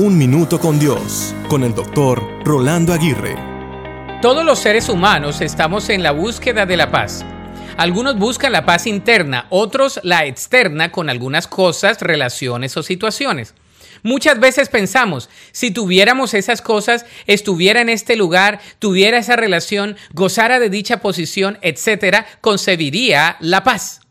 Un Minuto con Dios, con el doctor Rolando Aguirre. Todos los seres humanos estamos en la búsqueda de la paz. Algunos buscan la paz interna, otros la externa con algunas cosas, relaciones o situaciones. Muchas veces pensamos, si tuviéramos esas cosas, estuviera en este lugar, tuviera esa relación, gozara de dicha posición, etcétera, concebiría la paz.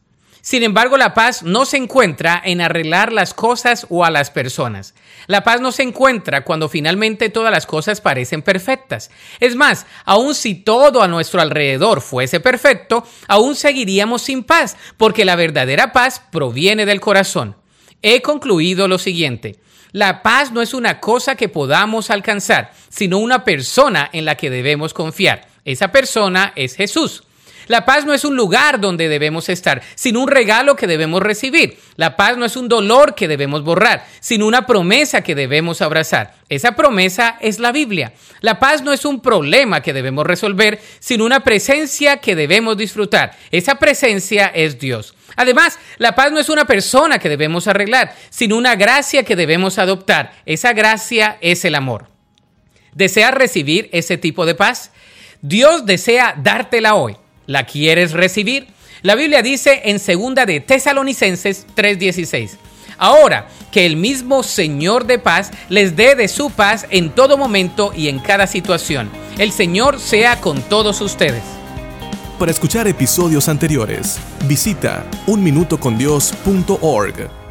Sin embargo, la paz no se encuentra en arreglar las cosas o a las personas. La paz no se encuentra cuando finalmente todas las cosas parecen perfectas. Es más, aun si todo a nuestro alrededor fuese perfecto, aún seguiríamos sin paz, porque la verdadera paz proviene del corazón. He concluido lo siguiente. La paz no es una cosa que podamos alcanzar, sino una persona en la que debemos confiar. Esa persona es Jesús. La paz no es un lugar donde debemos estar, sino un regalo que debemos recibir. La paz no es un dolor que debemos borrar, sino una promesa que debemos abrazar. Esa promesa es la Biblia. La paz no es un problema que debemos resolver, sino una presencia que debemos disfrutar. Esa presencia es Dios. Además, la paz no es una persona que debemos arreglar, sino una gracia que debemos adoptar. Esa gracia es el amor. ¿Deseas recibir ese tipo de paz? Dios desea dártela hoy. ¿La quieres recibir? La Biblia dice en segunda de Tesalonicenses 3:16. Ahora, que el mismo Señor de paz les dé de su paz en todo momento y en cada situación. El Señor sea con todos ustedes. Para escuchar episodios anteriores, visita unminutocondios.org.